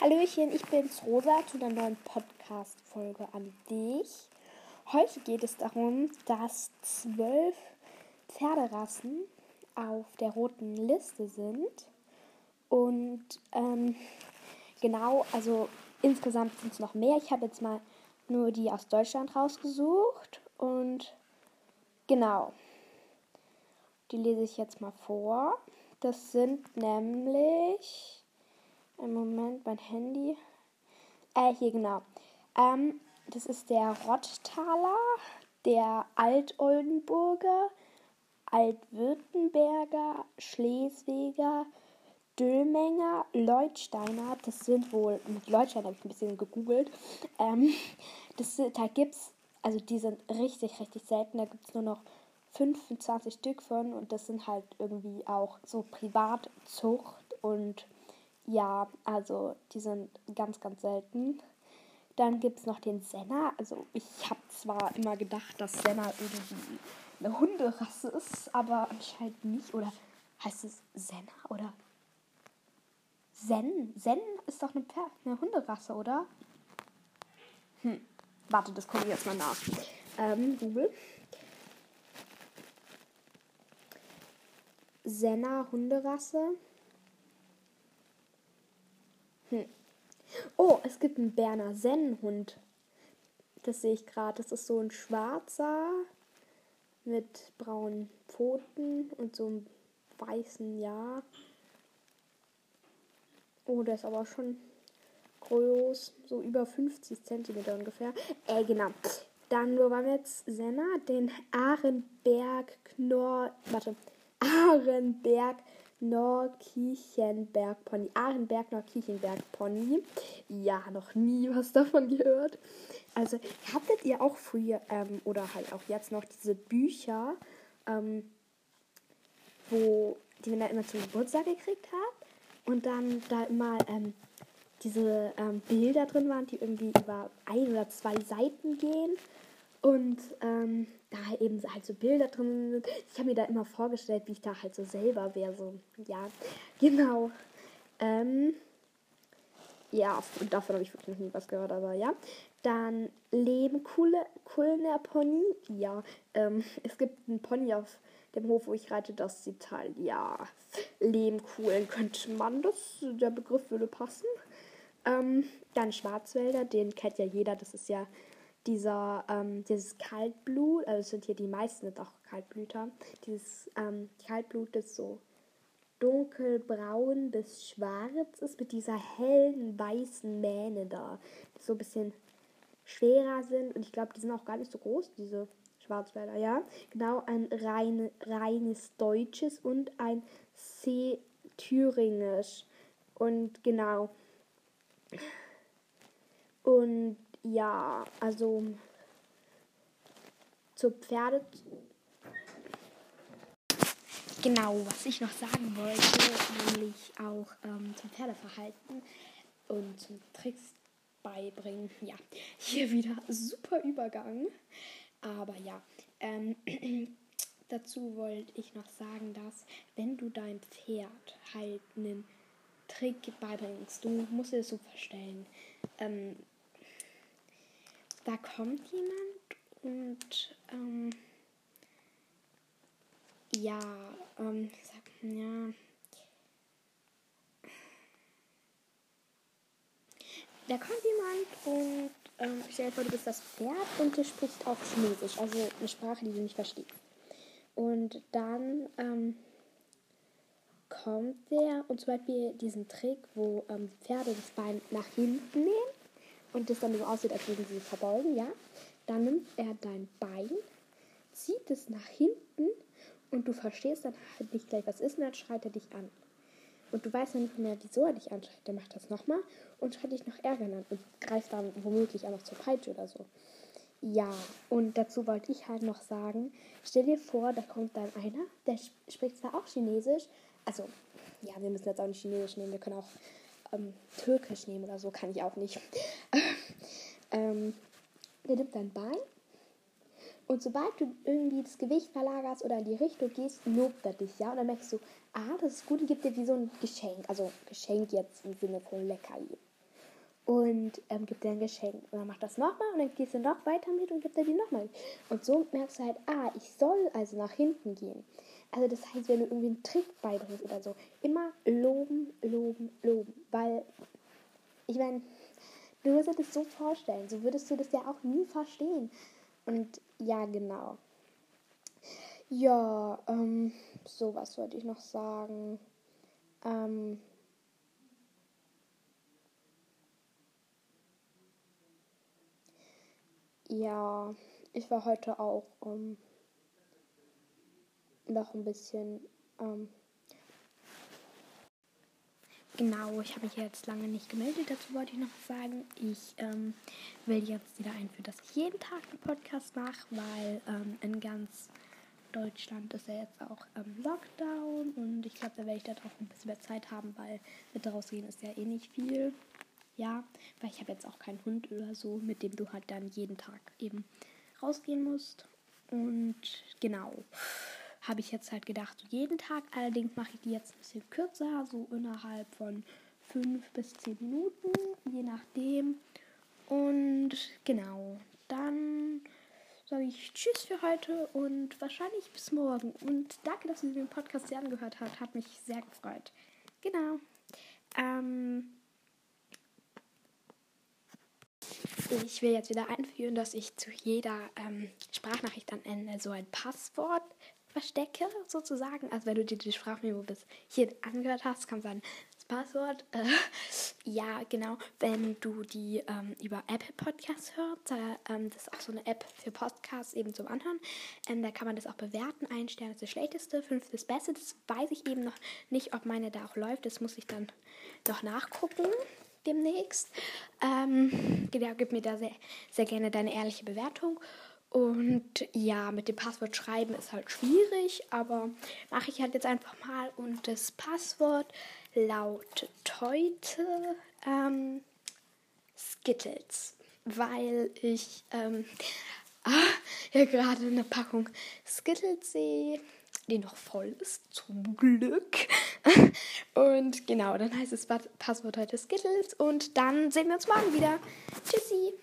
Hallöchen, ich bin's Rosa zu einer neuen Podcast-Folge an dich. Heute geht es darum, dass zwölf Pferderassen auf der roten Liste sind. Und ähm, genau, also insgesamt sind es noch mehr. Ich habe jetzt mal nur die aus Deutschland rausgesucht. Und genau, die lese ich jetzt mal vor. Das sind nämlich. Ein Moment, mein Handy. Äh, hier genau. Ähm, das ist der Rottaler, der Altoldenburger, Altwürttemberger, Schleswiger, Dülmenger, Leutsteiner. Das sind wohl, mit Leutsteiner habe ich ein bisschen gegoogelt. Ähm, das, da gibt es, also die sind richtig, richtig selten. Da gibt es nur noch 25 Stück von und das sind halt irgendwie auch so Privatzucht und ja, also die sind ganz, ganz selten. Dann gibt es noch den Senna. Also ich habe zwar immer gedacht, dass Senna irgendwie eine Hunderasse ist, aber anscheinend nicht. Oder heißt es Senna oder Zen? Zen ist doch eine, eine Hunderasse, oder? Hm. Warte, das gucke ich jetzt mal nach. Ähm, Google. Senna Hunderasse. Hm. Oh, es gibt einen Berner Sennenhund. Das sehe ich gerade. Das ist so ein schwarzer mit braunen Pfoten und so einem weißen Ja. Oh, der ist aber schon groß. So über 50 cm ungefähr. Äh, genau. Dann, wo waren wir jetzt? Senna, den Ahrenberg Knorr. Warte. Ahrenberg Norkirchenberg Pony. Ahrenberg Norkirchenberg Pony. Ja, noch nie was davon gehört. Also, hattet ihr auch früher ähm, oder halt auch jetzt noch diese Bücher, ähm, wo die man da immer zum Geburtstag gekriegt hat und dann da immer ähm, diese ähm, Bilder drin waren, die irgendwie über ein oder zwei Seiten gehen und ähm, da eben halt so Bilder drin sind. Ich habe mir da immer vorgestellt, wie ich da halt so selber wäre. So, ja, genau. Ähm, ja, davon habe ich wirklich noch nie was gehört, aber ja. Dann Leben Kulner Pony. Ja, ähm, es gibt einen Pony auf dem Hof, wo ich reite, das sieht halt, ja, Lehmkuhlen könnte man, das, der Begriff würde passen. Ähm, dann Schwarzwälder, den kennt ja jeder, das ist ja dieser, ähm, dieses Kaltblut, also sind hier die meisten sind auch Kaltblüter, dieses ähm, Kaltblut, das so dunkelbraun bis schwarz ist, mit dieser hellen weißen Mähne da, die so ein bisschen schwerer sind und ich glaube, die sind auch gar nicht so groß, diese Schwarzwälder, ja. Genau, ein rein, reines Deutsches und ein See Thüringisch. Und genau. Und ja, also zu Pferde. Genau, was ich noch sagen wollte, nämlich auch ähm, zum Pferdeverhalten und zum Tricks beibringen. Ja, hier wieder super Übergang. Aber ja, ähm, dazu wollte ich noch sagen, dass wenn du deinem Pferd halt einen Trick beibringst, du musst das so verstellen. Ähm, da kommt jemand und ähm, ja, ähm, sag, ja. Da kommt jemand und ähm, stell dir vor, du bist das Pferd und du sprichst auch Chinesisch, also eine Sprache, die du nicht verstehst. Und dann ähm, kommt der und zum Beispiel diesen Trick, wo ähm, Pferde das Bein nach hinten nehmen und das dann so aussieht, als würden sie verbeugen, ja, dann nimmt er dein Bein, zieht es nach hinten und du verstehst dann halt nicht gleich, was ist, und dann schreit er dich an. Und du weißt dann nicht mehr, wieso er dich anschreit. Der macht das nochmal und schreit dich noch ärgern an und greift dann womöglich auch noch zur Peitsche oder so. Ja, und dazu wollte ich halt noch sagen, stell dir vor, da kommt dann einer, der spricht zwar auch Chinesisch, also, ja, wir müssen jetzt auch nicht Chinesisch nehmen, wir können auch ähm, Türkisch nehmen oder so, kann ich auch nicht. ähm, der nimmt dein Bein und sobald du irgendwie das Gewicht verlagerst oder in die Richtung gehst, lobt er dich, ja. Und dann merkst du, ah, das ist gut, und gibt dir wie so ein Geschenk. Also Geschenk jetzt im Sinne von Leckerli. und ähm, gibt dir ein Geschenk. Und dann macht das nochmal und dann gehst du noch weiter mit und gibt er dir nochmal. Und so merkst du halt, ah, ich soll also nach hinten gehen. Also das heißt, wenn du irgendwie einen Trick beibringst oder so, immer loben, loben, loben. Weil, ich meine, du musst dir das so vorstellen, so würdest du das ja auch nie verstehen. Und ja, genau. Ja, ähm, so was wollte ich noch sagen. Ähm, ja, ich war heute auch ähm, noch ein bisschen. Ähm, genau, ich habe mich jetzt lange nicht gemeldet. Dazu wollte ich noch sagen, ich ähm, will jetzt wieder einführen, dass ich jeden Tag einen Podcast mache, weil ähm, in ganz Deutschland ist ja jetzt auch Lockdown und ich glaube, da werde ich dann auch ein bisschen mehr Zeit haben, weil mit rausgehen ist ja eh nicht viel. Ja, weil ich habe jetzt auch keinen Hund oder so, mit dem du halt dann jeden Tag eben rausgehen musst. Und genau, habe ich jetzt halt gedacht, so jeden Tag. Allerdings mache ich die jetzt ein bisschen kürzer, so innerhalb von fünf bis zehn Minuten, je nachdem. Und genau, dann sage ich Tschüss für heute und wahrscheinlich bis morgen. Und danke, dass ihr den Podcast hier angehört habt. Hat mich sehr gefreut. Genau. Ähm, ich will jetzt wieder einführen, dass ich zu jeder ähm, Sprachnachricht am Ende so ein Passwort verstecke, sozusagen. Also wenn du dir die Sprachmemo bis hier angehört hast, kann sein das Passwort. Äh, ja, genau. Wenn du die ähm, über Apple Podcasts hörst, da, ähm, das ist auch so eine App für Podcasts eben zum Anhören. Ähm, da kann man das auch bewerten. Ein Stern ist das schlechteste, fünf das beste. Das weiß ich eben noch nicht, ob meine da auch läuft. Das muss ich dann noch nachgucken demnächst. Ähm, genau, gib mir da sehr, sehr gerne deine ehrliche Bewertung. Und ja, mit dem Passwort schreiben ist halt schwierig, aber mache ich halt jetzt einfach mal. Und das Passwort lautet heute ähm, Skittles, weil ich ähm, ah, ja gerade eine Packung Skittles sehe, die noch voll ist, zum Glück. und genau, dann heißt das Passwort heute Skittles und dann sehen wir uns morgen wieder. Tschüssi!